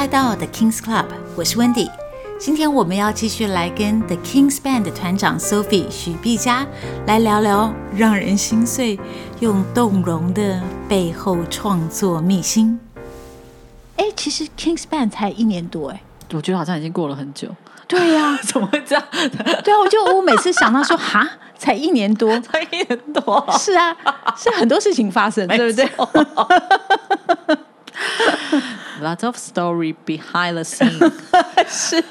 来到 The King's Club，我是 Wendy。今天我们要继续来跟 The King's Band 的团长 Sophie 许碧佳来聊聊让人心碎又动容的背后创作秘辛。哎，其实 King's Band 才一年多哎，我觉得好像已经过了很久。对呀、啊，怎么会这样？对啊，我就我每次想到说，哈，才一年多，才一年多，是啊，是很多事情发生，对不对？Lots of story behind the scene，是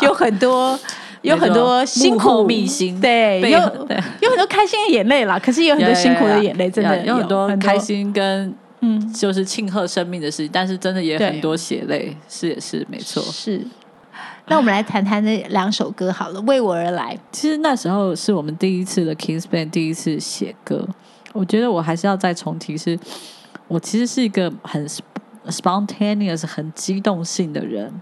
有很多有很多辛苦秘辛，对，有有很多开心的眼泪啦，可是也有很多辛苦的眼泪，真的有很多开心跟嗯，就是庆贺生命的事情，但是真的也很多血泪，是也是没错，是。那我们来谈谈那两首歌好了，《为我而来》。其实那时候是我们第一次的 King's Band 第一次写歌。我觉得我还是要再重提是，是我其实是一个很 spontaneous、很激动性的人。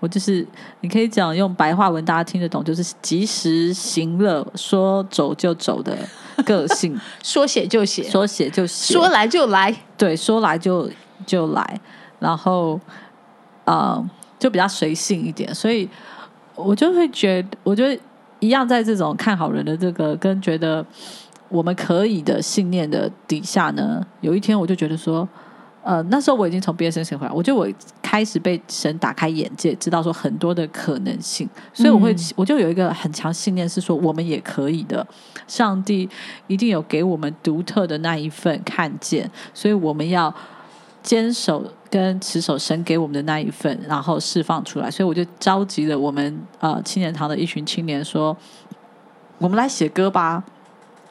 我就是你可以讲用白话文大家听得懂，就是及时行乐，说走就走的个性，说写就写，说写就写，说来就来，对，说来就就来，然后啊。呃就比较随性一点，所以我就会觉得，我觉得一样，在这种看好人的这个跟觉得我们可以的信念的底下呢，有一天我就觉得说，呃，那时候我已经从毕业生写回来，我觉得我开始被神打开眼界，知道说很多的可能性，所以我会，嗯、我就有一个很强信念是说，我们也可以的，上帝一定有给我们独特的那一份看见，所以我们要。坚守跟持守神给我们的那一份，然后释放出来。所以我就召集了我们呃青年堂的一群青年，说：“我们来写歌吧，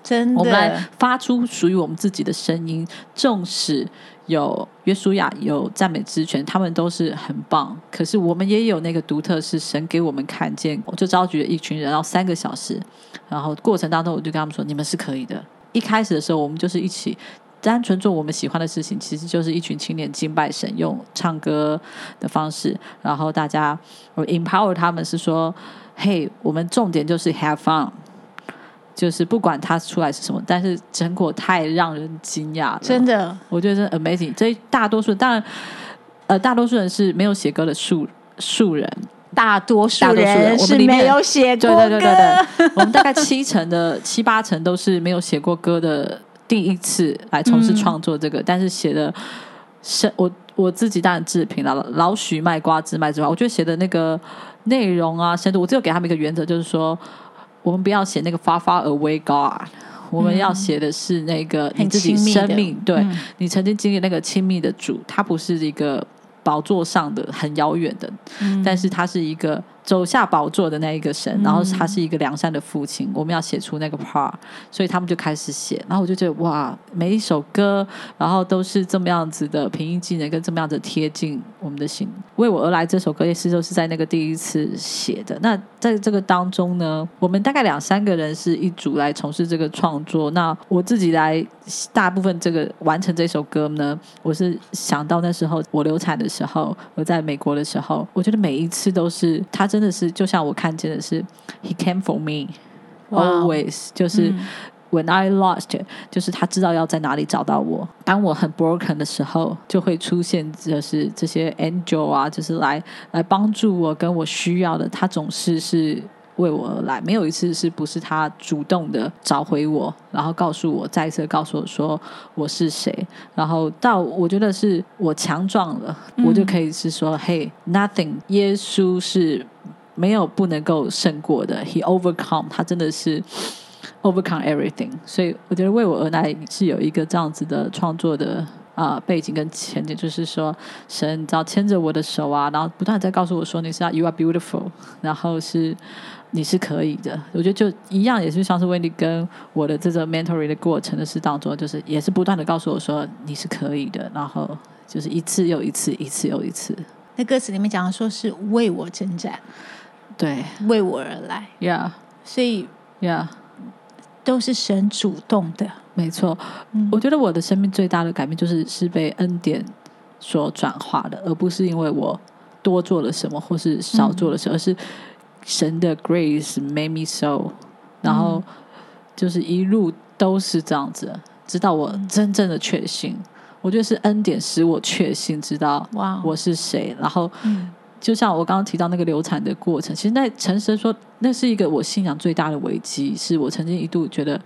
真的，我们来发出属于我们自己的声音。纵使有约书亚有赞美之泉，他们都是很棒，可是我们也有那个独特，是神给我们看见。我就召集了一群人，然后三个小时，然后过程当中我就跟他们说：你们是可以的。一开始的时候，我们就是一起。”单纯做我们喜欢的事情，其实就是一群青年敬拜神，用唱歌的方式，然后大家我 empower 他们是说，嘿，我们重点就是 have fun，就是不管它出来是什么，但是成果太让人惊讶了，真的，我觉得是 amazing。这大多数当然，呃，大多数人是没有写歌的素素人，大多数人是没有写过歌，对对对对对，我们大概七成的七八成都是没有写过歌的。第一次来从事创作这个，嗯、但是写的是我我自己当然自评了。老许卖瓜自卖之外，我觉得写的那个内容啊，深度，我只有给他们一个原则，就是说，我们不要写那个 far far away God，嗯、我们要写的是那个你自己生命，对、嗯、你曾经经历那个亲密的主，他不是一个宝座上的很遥远的，嗯、但是他是一个。走下宝座的那一个神，然后他是一个良善的父亲。嗯、我们要写出那个 part，所以他们就开始写。然后我就觉得哇，每一首歌，然后都是这么样子的平易近人，跟这么样子贴近我们的心。为我而来这首歌也是就是在那个第一次写的。那在这个当中呢，我们大概两三个人是一组来从事这个创作。那我自己来大部分这个完成这首歌呢，我是想到那时候我流产的时候，我在美国的时候，我觉得每一次都是他。真的是，就像我看见的是，He came for me always，Wow. 就是 When I lost，就是他知道要在哪里找到我。当我很 broken 的时候，就会出现，就是这些 angel 啊，就是来来帮助我，跟我需要的，他总是是。为我而来，没有一次是不是他主动的找回我，然后告诉我，再一次告诉我说我是谁，然后到我觉得是我强壮了，嗯、我就可以是说，Hey，nothing，耶稣是没有不能够胜过的，He overcome，他真的是 overcome everything，所以我觉得为我而来是有一个这样子的创作的啊、呃、背景跟前景，就是说神只要牵着我的手啊，然后不断在告诉我说你是 You are beautiful，然后是。你是可以的，我觉得就一样，也是像是 Wendy 跟我的这个 mentoring 的过程的事当中，就是也是不断的告诉我说你是可以的，然后就是一次又一次，一次又一次。那歌词里面讲的说是为我征战，对，为我而来，Yeah，所以 Yeah，都是神主动的，没错。嗯，我觉得我的生命最大的改变就是是被恩典所转化的，而不是因为我多做了什么或是少做了什么，嗯，而是。神的 grace made me so，然后就是一路都是这样子，直到我真正的确信，我觉得是恩典使我确信知道哇我是谁。然后，就像我刚刚提到那个流产的过程，其实那诚实说，那是一个我信仰最大的危机，是我曾经一度觉得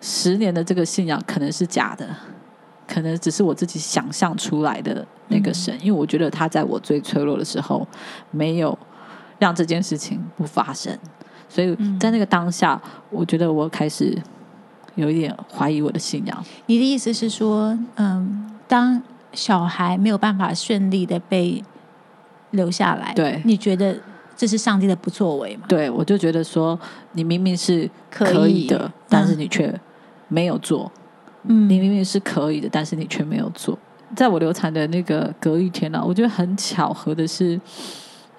十年的这个信仰可能是假的，可能只是我自己想象出来的那个神，因为我觉得他在我最脆弱的时候没有让这件事情不发生，所以在那个当下，我觉得我开始。有一点怀疑我的信仰。你的意思是说，嗯，当小孩没有办法顺利的被留下来，对，你觉得这是上帝的不作为吗？对，我就觉得说，你明明是可以的，以但是你却没有做。嗯，你明明是可以的，但是你却没有做。在我流产的那个隔一天呢、啊，我觉得很巧合的是，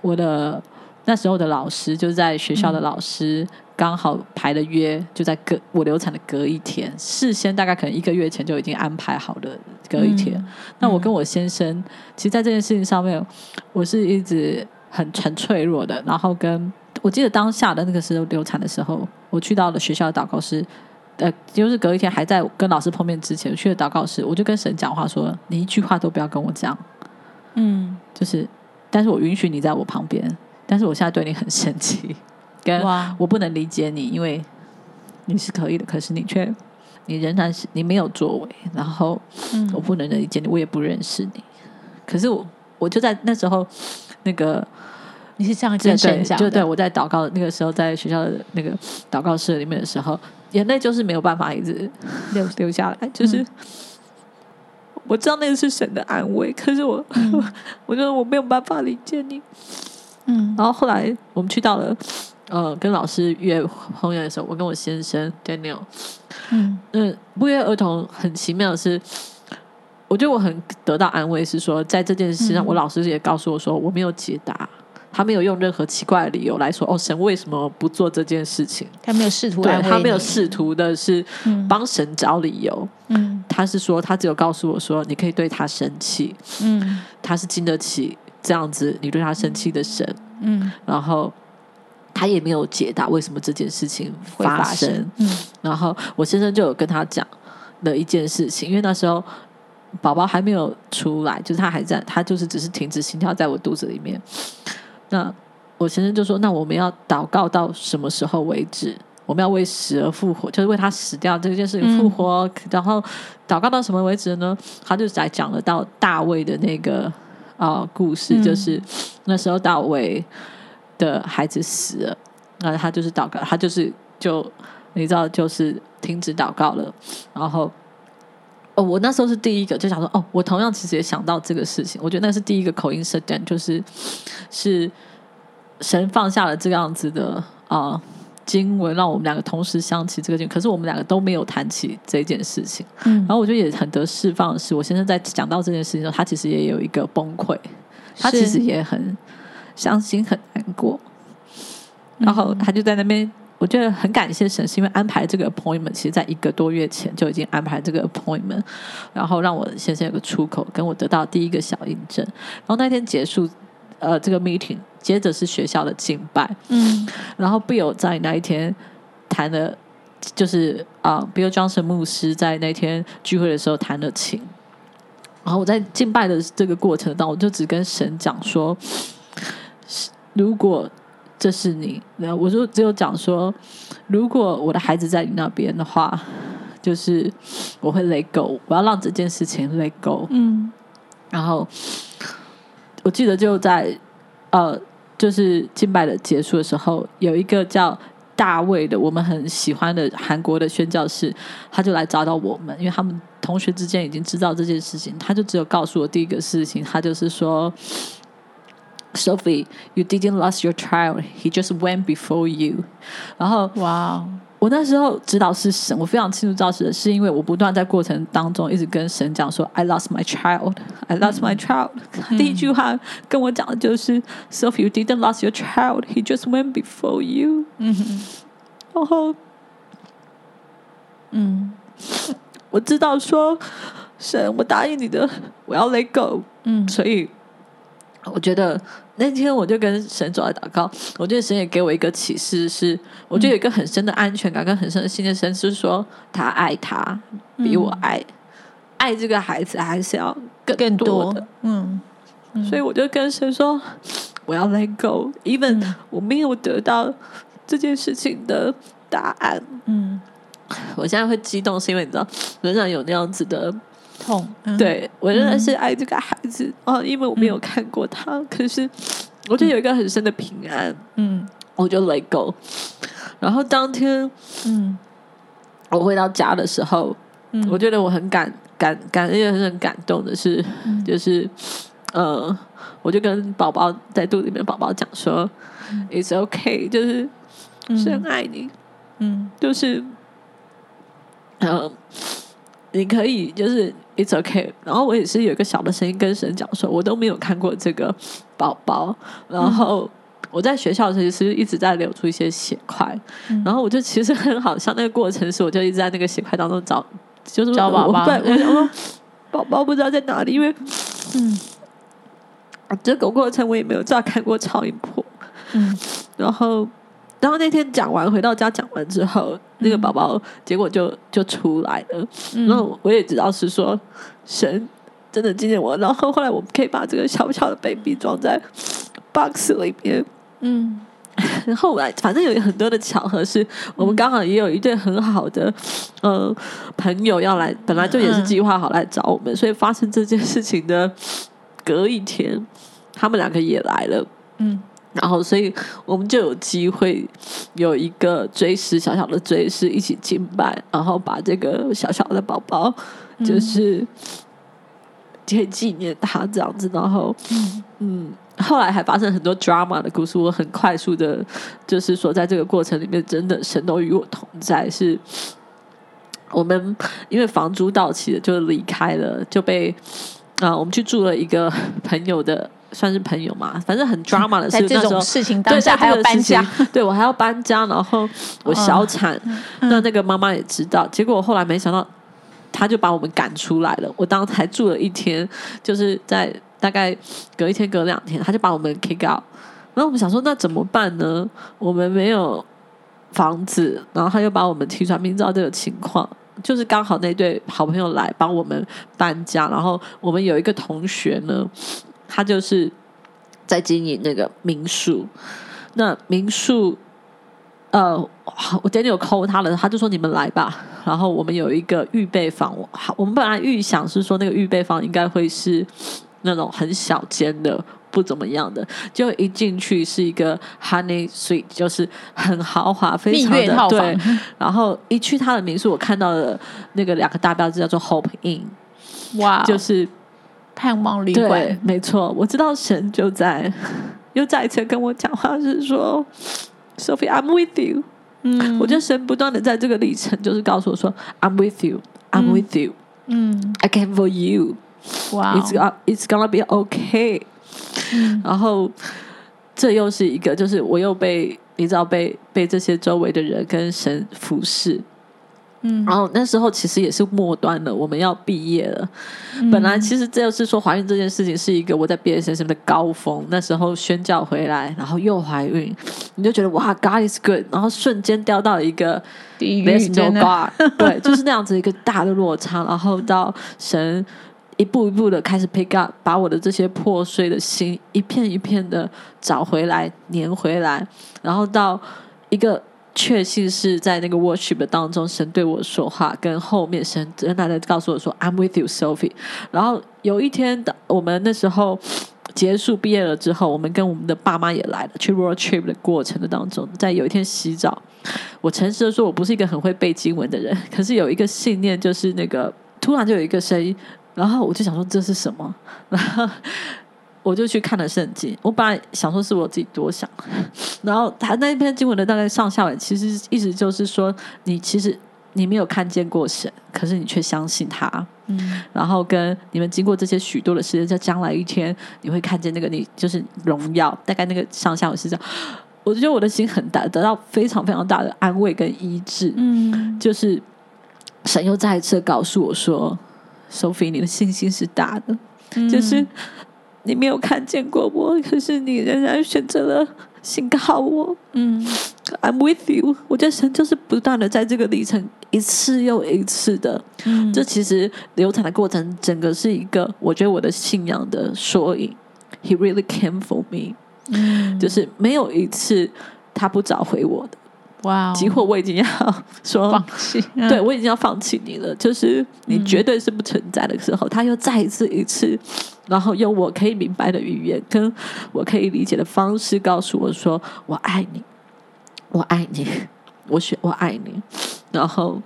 我的那时候的老师就是在学校的老师。嗯刚好排的约就在隔我流产的隔一天，事先大概可能一个月前就已经安排好了隔一天。嗯、那我跟我先生，嗯、其实，在这件事情上面，我是一直很很脆弱的。然后跟我记得当下的那个时候流产的时候，我去到了学校的祷告室，呃，就是隔一天还在跟老师碰面之前我去了祷告室，我就跟神讲话说：“你一句话都不要跟我讲。”嗯，就是，但是我允许你在我旁边，但是我现在对你很生气。跟我不能理解你，因为你是可以的，可是你却你仍然是你没有作为，然后我不能理解你，我也不认识你。可是我我就在那时候，那个你是这样跟神讲的，就对我在祷告那个时候，在学校的那个祷告室里面的时候，眼泪就是没有办法一直流流下来，就是、嗯、我知道那个是神的安慰，可是我、嗯、我觉得我没有办法理解你。嗯，然后后来我们去到了。呃，跟老师约婚宴的时候，我跟我先生 Daniel，嗯，嗯，不约而同，很奇妙的是，我觉得我很得到安慰，是说在这件事上，嗯、我老师也告诉我说，我没有解答，他没有用任何奇怪的理由来说，哦，神为什么不做这件事情？他没有试图，对，他没有试图的是帮神找理由，嗯，他是说，他只有告诉我说，你可以对他生气，嗯，他是经得起这样子你对他生气的神，嗯，然后。他也没有解答为什么这件事情发生，发生嗯，然后我先生就有跟他讲了一件事情，因为那时候宝宝还没有出来，就是他还在，他就是只是停止心跳在我肚子里面。那我先生就说：“那我们要祷告到什么时候为止？我们要为死而复活，就是为他死掉这件事情复活，嗯、然后祷告到什么为止呢？”他就在讲了到大卫的那个啊、呃、故事，就是那时候大卫。的孩子死了，那他就是祷告，他就是就你知道，就是停止祷告了。然后，哦，我那时候是第一个就想说，哦，我同样其实也想到这个事情。我觉得那是第一个 coincidence，就是是神放下了这样子的啊、呃、经文，让我们两个同时想起这个经。可是我们两个都没有谈起这件事情。嗯，然后我觉得也很得释放的是，我先生在讲到这件事情的时候，他其实也有一个崩溃，他其实也很。伤心很难过，然后他就在那边，我觉得很感谢神，是因为安排这个 appointment，其实在一个多月前就已经安排这个 appointment，然后让我先生有个出口，跟我得到第一个小印证。然后那天结束，呃，这个 meeting，接着是学校的敬拜，嗯，然后 Bill 在那一天弹了，就是啊、呃、Bill Johnson 牧师在那天聚会的时候弹了琴，然后我在敬拜的这个过程当中，我就只跟神讲说。如果这是你，那我就只有讲说，如果我的孩子在你那边的话，就是我会 let go，我要让这件事情 let go。嗯，然后我记得就在呃，就是敬拜的结束的时候，有一个叫大卫的，我们很喜欢的韩国的宣教士，他就来找到我们，因为他们同学之间已经知道这件事情，他就只有告诉我第一个事情，他就是说。Sophie, you didn't lose your child. He just went before you. 然后，哇 Wow！我那时候知道是神，我非常清楚知道是，是因为我不断在过程当中一直跟神讲说：“I lost my child. I lost my child。”第一句话跟我讲的就是、嗯、：“Sophie, you didn't lose your child. He just went before you。”嗯哼，然后，嗯，我知道说神，我答应你的，我要 let go。嗯，所以我觉得。 那天我就跟神走在祷告，我觉得神也给我一个启示，是我觉得有一个很深的安全感跟很深的信念，神是说他爱他比我爱，爱这个孩子还是要更更多的，多嗯，嗯。所以我就跟神说，我要 let go，even、嗯。我没有得到这件事情的答案。嗯，我现在会激动，是因为你知道，仍然有那样子的痛，嗯，对我仍然是爱这个孩子、哦，因为我没有看过他，可是我就有一个很深的平安，嗯。我就 let go。然后当天嗯。我回到家的时候，嗯，我觉得我很感感感，因为很感动的是，嗯。就是呃，我就跟宝宝在肚子里面宝宝讲说、i t s okay，就是深爱你，嗯。就是呃，你可以就是 it's okay。然后我也是有一个小的声音跟神讲说，我都没有看过这个宝宝，然后。我在学校的时候其实一直在流出一些血块，嗯。然后我就其实很好笑，那个过程是我就一直在那个血块当中找，就是找宝宝。我对，我想说宝宝不知道在哪里，因为嗯。这个过程我也没有照看过超音波，嗯。然后然后那天讲完回到家讲完之后，那个宝宝结果就就出来了，嗯。然后我也知道是说神真的纪念我，然后后来我们可以把这个小小的 baby 装在 box 里面。嗯。后来反正有很多的巧合，是我们刚好也有一对很好的呃朋友要来，本来就也是计划好来找我们，所以发生这件事情的隔一天，他们两个也来了，嗯然后所以我们就有机会有一个追思小小的追思一起敬拜，然后把这个小小的宝宝就是可以纪念他这样子，然后嗯嗯。后来还发生很多 drama 的故事，我很快速的，就是说，在这个过程里面，真的神都与我同在。是我们因为房租到期了，就离开了，就被啊、呃，我们去住了一个朋友的，算是朋友嘛，反正很 drama 的 这种事情当下对还要搬家，对我还要搬家，然后我小产，嗯那那个妈妈也知道，结果后来没想到，他就把我们赶出来了。我当时才住了一天，就是在。大概隔一天、隔两天，他就把我们 kick out。然后我们想说，那怎么办呢？我们没有房子，然后他又把我们踢出来。明知道这个情况，就是刚好那对好朋友来帮我们搬家。然后我们有一个同学呢，他就是在经营那个民宿。那民宿，呃，我今天有 call 他了，他就说你们来吧。然后我们有一个预备房，好，我们本来预想是说那个预备房应该会是。那种很小间的，不怎么样的，就一进去是一个 honey suite，就是很豪华，非常的对。然后一去他的民宿，我看到了那个两个大标志，叫做 Hope Inn，哇，就是盼望旅馆。没错，我知道神就在，又再一次跟我讲话，是说 Sophie，I'm with you。嗯，我觉得神不断的在这个历程，就是告诉我说 I'm with you，I'm with you，嗯，I came for you。哇 Wow.，It's It's gonna be okay。嗯，然后这又是一个，就是我又被你知道被被这些周围的人跟神服侍。嗯，然后那时候其实也是末端了，我们要毕业了。嗯、本来其实这就是说怀孕这件事情是一个我在毕业生生的高峰。那时候宣教回来，然后又怀孕，你就觉得哇，God is good。然后瞬间掉到一个地狱 no God，对，就是那样子一个大的落差。然后到神。一步一步的开始 pick up，把我的这些破碎的心一片一片的找回来、粘回来，然后到一个确信是在那个 worship 当中，神对我说话，跟后面神仍然的告诉我说 "I'm with you, Sophie"。然后有一天的我们那时候结束毕业了之后，我们跟我们的爸妈也来了，去 road trip 的过程的当中，在有一天洗澡，我诚实的说，我不是一个很会背经文的人，可是有一个信念，就是那个突然就有一个声音。然后我就想说这是什么，然 后我就去看了圣经。我本来想说是我自己多想，然后他那一篇经文的大概上下文，其实意思就是说，你其实你没有看见过神，可是你却相信他。嗯，然后跟你们经过这些许多的时间，在将来一天你会看见那个你就是荣耀。大概那个上下文是这样，我觉得我的心很大，得到非常非常大的安慰跟医治。嗯，就是神又再一次告诉我说。Sophie，你的信心是大的，嗯、就是你没有看见过我，可是你仍然选择了信靠我。嗯，I'm with you。我觉得神就是不断的在这个历程一次又一次的，嗯，这其实流产的过程，整个是一个我觉得我的信仰的缩影。He really came for me，嗯，就是没有一次他不找回我的。哇 Wow，几乎我已经要 说放弃，嗯、对我已经要放弃你了。就是你绝对是不存在的时候，嗯、他又再一次一次，然后用我可以明白的语言，跟我可以理解的方式，告诉我说：“我爱你，我爱你，我选我爱你。”然后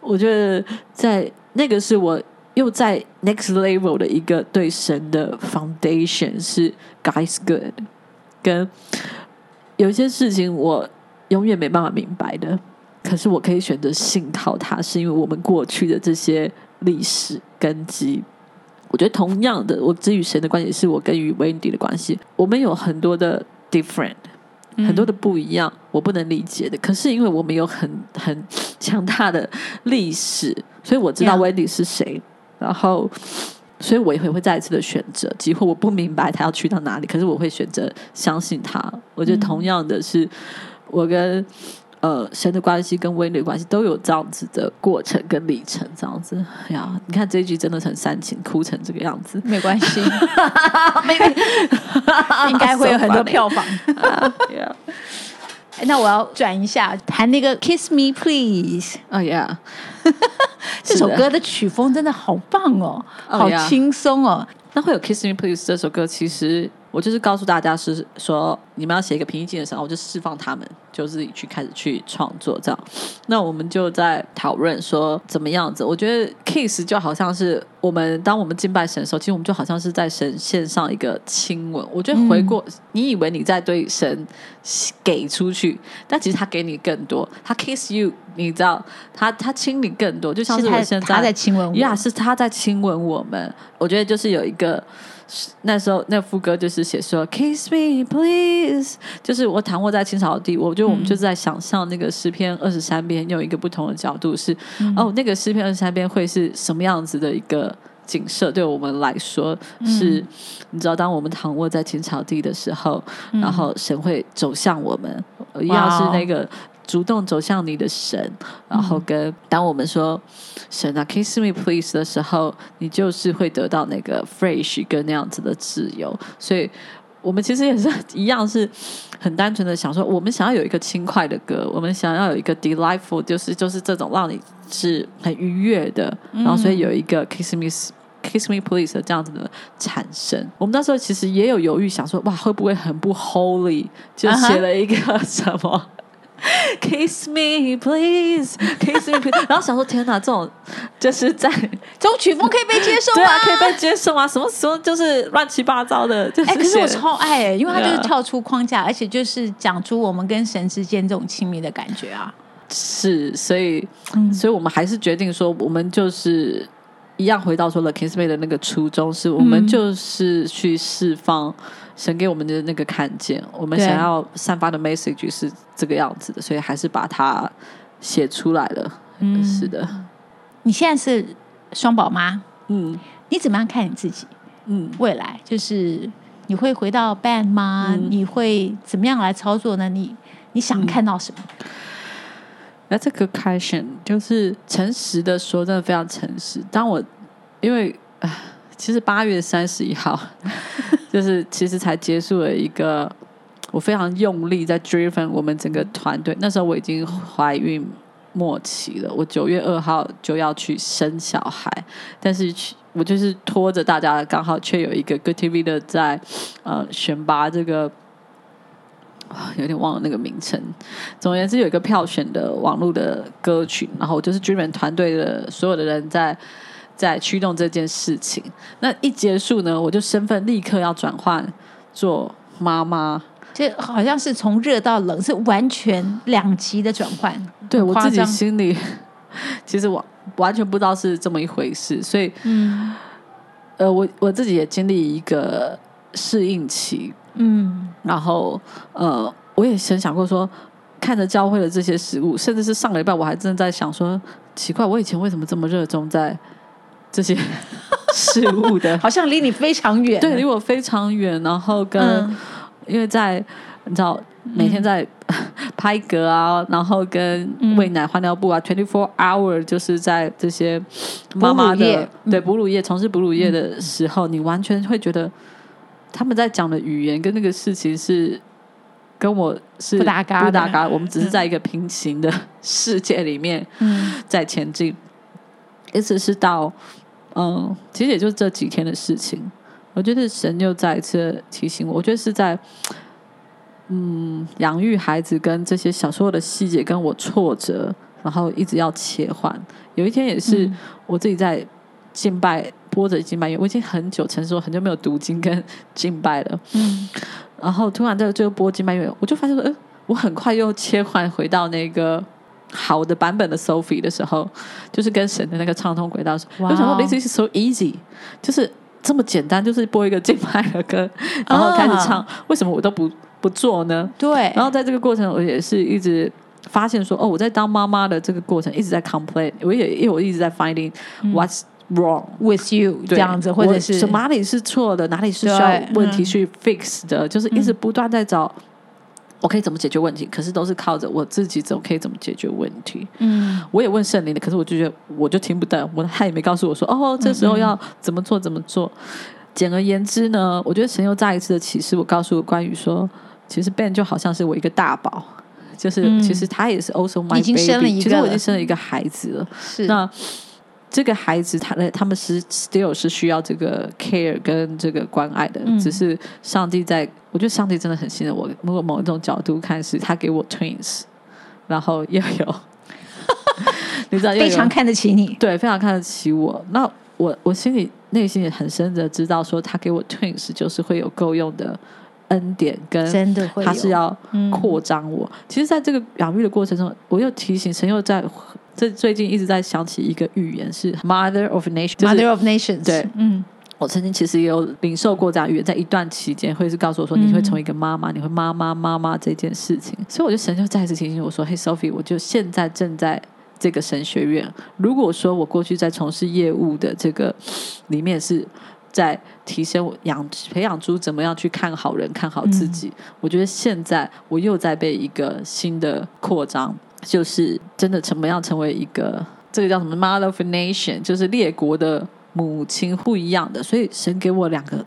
我觉得在那个是我又在 next level 的一个对神的 foundation 是 God's good，跟有些事情我。永远没办法明白的，可是我可以选择信靠他，是因为我们过去的这些历史根基。我觉得同样的，我之与神的关系是我跟与 Wendy 的关系，我们有很多的 different，很多的不一样，我不能理解的。可是因为我们有很很强大的历史，所以我知道 Wendy 是谁，然后所以我也会会再一次的选择。几乎我不明白他要去到哪里，可是我会选择相信他。我觉得同样的是。我跟呃神的关系跟威力的关系都有这样子的过程跟历程，这样子呀。你看这一句真的很煽情，哭成这个样子，没关系，没关系，应该会有很多票房。那我要转一下，弹那个《Kiss Me Please》。哦呀，这首歌的曲风真的好棒哦，好轻松哦。那会有《Kiss Me Please》这首歌，其实。我就是告诉大家，是说你们要写一个平易近人的时候，我就释放他们，就自己去开始去创作这样。那我们就在讨论说怎么样子。我觉得 kiss 就好像是我们当我们敬拜神的时候，其实我们就好像是在神献上一个亲吻。我觉得回过，嗯、你以为你在对神给出去，但其实他给你更多。他 kiss you，你知道，他他亲你更多，就像是我现在他在亲吻我，呀，是他在亲吻我们。我觉得就是有一个。那时候那副歌就是写说 Kiss me please，就是我躺卧在青草地，我觉得我们就在想象那个诗篇二十三篇用一个不同的角度是，嗯、哦，那个诗篇二十三篇会是什么样子的一个景色？对我们来说是，嗯、你知道，当我们躺卧在青草地的时候，嗯、然后神会走向我们，一样是那个。主动走向你的神，然后跟当我们说神啊，kiss me please 的时候，你就是会得到那个 fresh 跟那样子的自由。所以，我们其实也是一样，是很单纯的想说，我们想要有一个轻快的歌，我们想要有一个 delightful，就是就是这种让你是很愉悦的。然后，所以有一个 kiss me kiss me please 的这样子的产生。我们那时候其实也有犹豫，想说哇，会不会很不 holy？就写了一个什么？Uh. Kiss me, please. Kiss me, please. 然后想说，天哪，这种就是在 这种曲风可以被接受吗？对啊，可以被接受啊。什么时候就是乱七八糟的？哎、欸，可是我超爱、欸，因为它就是跳出框架.而且就是讲出我们跟神之间这种亲密的感觉啊。是，所以，嗯、所以我们还是决定说，我们就是一样回到说了 Kiss me 的那个初衷，是我们就是去释放。神给我们的那个看见，我们想要散发的 message 是这个样子的，所以还是把它写出来了。嗯，是的。你现在是双宝妈，嗯，你怎么样看你自己？嗯，未来就是你会回到 band 吗？嗯、你会怎么样来操作呢？你你想看到什么？那这个 question 就是诚实的说，真的非常诚实。当我因为啊其实八月三十一号。就是其实才结束了一个，我非常用力在 driven 我们整个团队。那时候我已经怀孕末期了，我九月二号就要去生小孩，但是我就是拖着大家，刚好却有一个 Good TV 的在呃选拔这个，有点忘了那个名称。总而言之，有一个票选的网络的歌曲，然后就是 driven 团队的所有的人在。在驱动这件事情，那一结束呢，我就身份立刻要转换做妈妈，就好像是从热到冷，是完全两极的转换。对，我自己心里其实我完全不知道是这么一回事，所以，嗯，呃，我我自己也经历一个适应期，嗯，然后呃，我也曾想过说，看着教会的这些食物，甚至是上个礼拜我还真的在想说，奇怪，我以前为什么这么热衷在。这些 事物的，好像离你非常远。对，离我非常远。然后跟，嗯、因为在你知道，每天在 拍嗝啊，然后跟喂奶换尿布啊，twenty four hour 就是在这些妈妈的对哺乳业从事哺乳业的时候，你完全会觉得他们在讲的语言跟那个事情是跟我是不搭嘎，不搭嘎。我们只是在一个平行的世界里面在前进，一直是到嗯，其实也就是这几天的事情。我觉得神又再一次提醒我，我觉得是在。嗯，养育孩子跟这些小时候的细节跟我挫折，然后一直要切换。有一天也是我自己在敬拜，播着敬拜，因为我已经很久，成熟很久没有读经跟敬拜了。嗯，然后突然在这个播敬拜音乐，我就发现说，呃，我很快又切换回到那个好的版本的 Sophie 的时候，就是跟神的那个畅通轨道。我想说，This is so easy，就是这么简单，就是播一个敬拜的歌，然后开始唱。Oh. 为什么我都不？不做呢？对。然后在这个过程，我也是一直发现说，哦，我在当妈妈的这个过程一直在 complain，我也因为我一直在 finding what's wrong with you 这样子，或者是哪里是错的，哪里是需要问题去 fix 的，就是一直不断在找我可以怎么解决问题，可是都是靠着我自己怎么可以怎么解决问题。嗯，我也问圣灵的，可是我就觉得我就听不到，我他也没告诉我说，哦，这时候要怎么做怎么做。简而言之呢，我觉得神又再一次的启示我，告诉我关于说。其实 Ben 就好像是我一个大宝，就是、嗯、其实他也是 also my baby，其实我已经生了一个孩子了。是那这个孩子他的他们是 still 是需要这个 care 跟这个关爱的，嗯、只是上帝在，我觉得上帝真的很信任我。如果某一种角度看，是他给我 twins，然后又有，你知道，非常看得起你，对，非常看得起我。那我我心里内心也很深的知道，说他给我 twins 就是会有够用的。恩典跟他是要扩张我。其实，在这个养育的过程中，我又提醒神，又在这最近一直在想起一个预言，是 Mother of Nations，Mother of Nations。对，嗯，我曾经其实也有领受过这样预言，在一段期间，会是告诉我说，你会成为一个妈妈，你会妈妈妈妈这件事情。所以，我就神就再一次提醒我说：“嘿，Sophie，我就现在正在这个神学院。如果说我过去在从事业务的这个里面是。”在提升我养培养出怎么样去看好人看好自己，嗯、我觉得现在我又在被一个新的扩张，就是真的怎么样成为一个这个叫什么 Mother of Nation，就是列国的母亲不一样的，所以神给我两个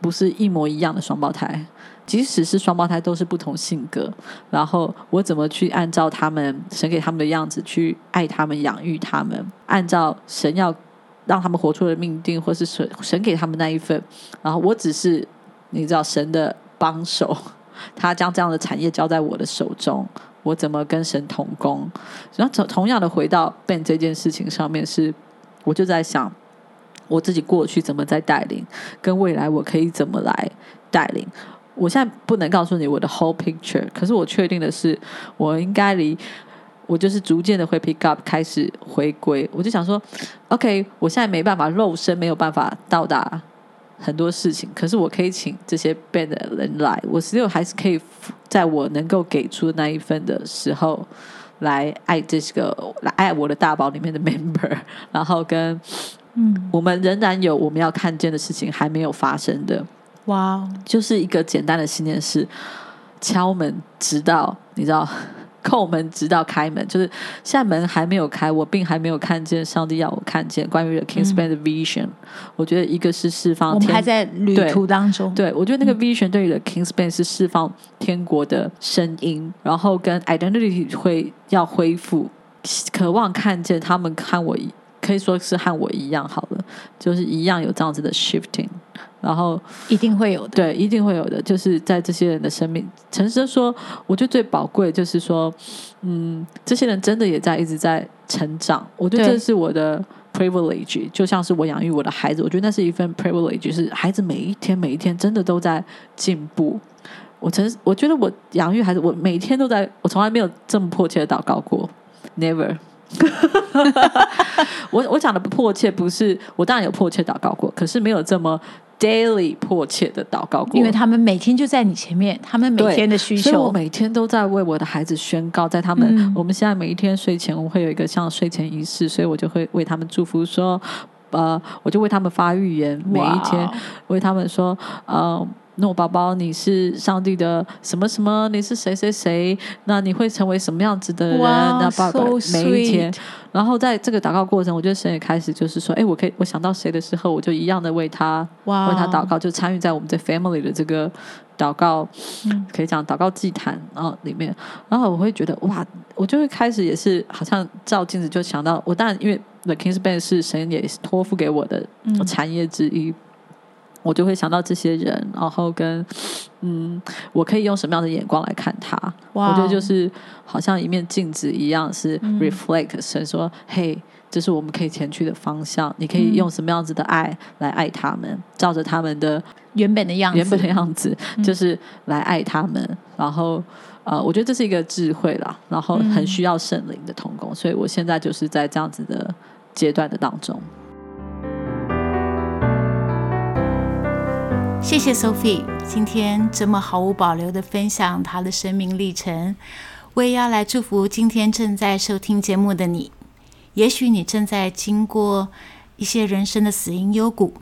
不是一模一样的双胞胎，即使是双胞胎都是不同性格，然后我怎么去按照他们神给他们的样子去爱他们养育他们，按照神要。让他们活出了命定，或是神神给他们那一份，然后我只是你知道神的帮手，他将这样的产业交在我的手中，我怎么跟神同工？然后同同样的回到 Ben 这件事情上面是，是我就在想我自己过去怎么在带领，跟未来我可以怎么来带领。我现在不能告诉你我的 whole picture，可是我确定的是，我应该离。我就是逐渐的会 pick up，开始回归。我就想说，OK，我现在没办法，肉身没有办法到达很多事情，可是我可以请这些 band 的人来，我只有还是可以在我能够给出那一份的时候，来爱这个，来爱我的大宝里面的 member，然后跟嗯，我们仍然有我们要看见的事情还没有发生的。哇就是一个简单的信念是敲门，直到你知道。叩门直到开门，就是现在门还没有开，我并还没有看见上帝要我看见关于 The King's Band 的 vision。嗯、我觉得一个是释放天，我们还在旅途当中。对，对我觉得那个 vision 对于 The King's Band 是释放天国的声音，然后跟 identity 会要恢复，渴望看见他们看我，可以说是和我一样好了，就是一样有这样子的 shifting。然后一定会有的，对，一定会有的。就是在这些人的生命，诚实说，我觉得最宝贵就是说，嗯，这些人真的也在一直在成长。我觉得这是我的 privilege，就像是我养育我的孩子，我觉得那是一份 privilege，就是孩子每一天每一天真的都在进步。我诚，我觉得我养育孩子，我每天都在，我从来没有这么迫切的祷告过，never。我我讲的不迫切，不是我当然有迫切祷告过，可是没有这么。Daily 迫切的祷告过，因为他们每天就在你前面，他们每天的需求，所以我每天都在为我的孩子宣告，在他们、嗯、我们现在每一天睡前，我们会有一个像睡前仪式，所以我就会为他们祝福说，呃，我就为他们发预言，每一天为他们说，呃。诺宝宝，你是上帝的什么什么？你是谁谁谁？那你会成为什么样子的人那爸爸每一天然后在这个祷告过程，我觉得神也开始就是说，哎，我可以，我想到谁的时候，我就一样的为他.为他祷告，就参与在我们这 family 的这个祷告，嗯、可以讲祷告祭坛啊里面。然后我会觉得，哇，我就会开始也是好像照镜子就想到，我当然因为 The King's Band 是神也托付给我的产业之一。嗯我就会想到这些人，然后跟嗯，我可以用什么样的眼光来看他.我觉得就是好像一面镜子一样，是 reflect 神、嗯、说：“嘿，这是我们可以前去的方向。你可以用什么样子的爱来爱他们？嗯、照着他们的原本的样子，原本的样子，就是来爱他们。嗯、然后呃，我觉得这是一个智慧啦，然后很需要圣灵的同工，所以我现在就是在这样子的阶段的当中。”谢谢 Sophie，今天这么毫无保留的分享她的生命历程。我也要来祝福今天正在收听节目的你。也许你正在经过一些人生的死荫幽谷，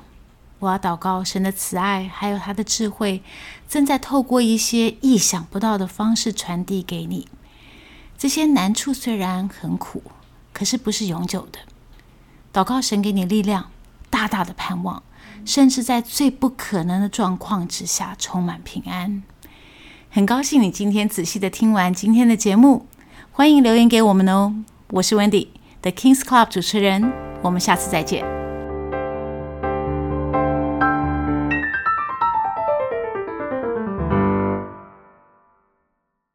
我要祷告神的慈爱，还有他的智慧，正在透过一些意想不到的方式传递给你。这些难处虽然很苦，可是不是永久的。祷告神给你力量，大大的盼望。甚至在最不可能的状况之下，充满平安。很高兴你今天仔细的听完今天的节目，欢迎留言给我们哦。我是 Wendy，The King's Club 主持人，我们下次再见。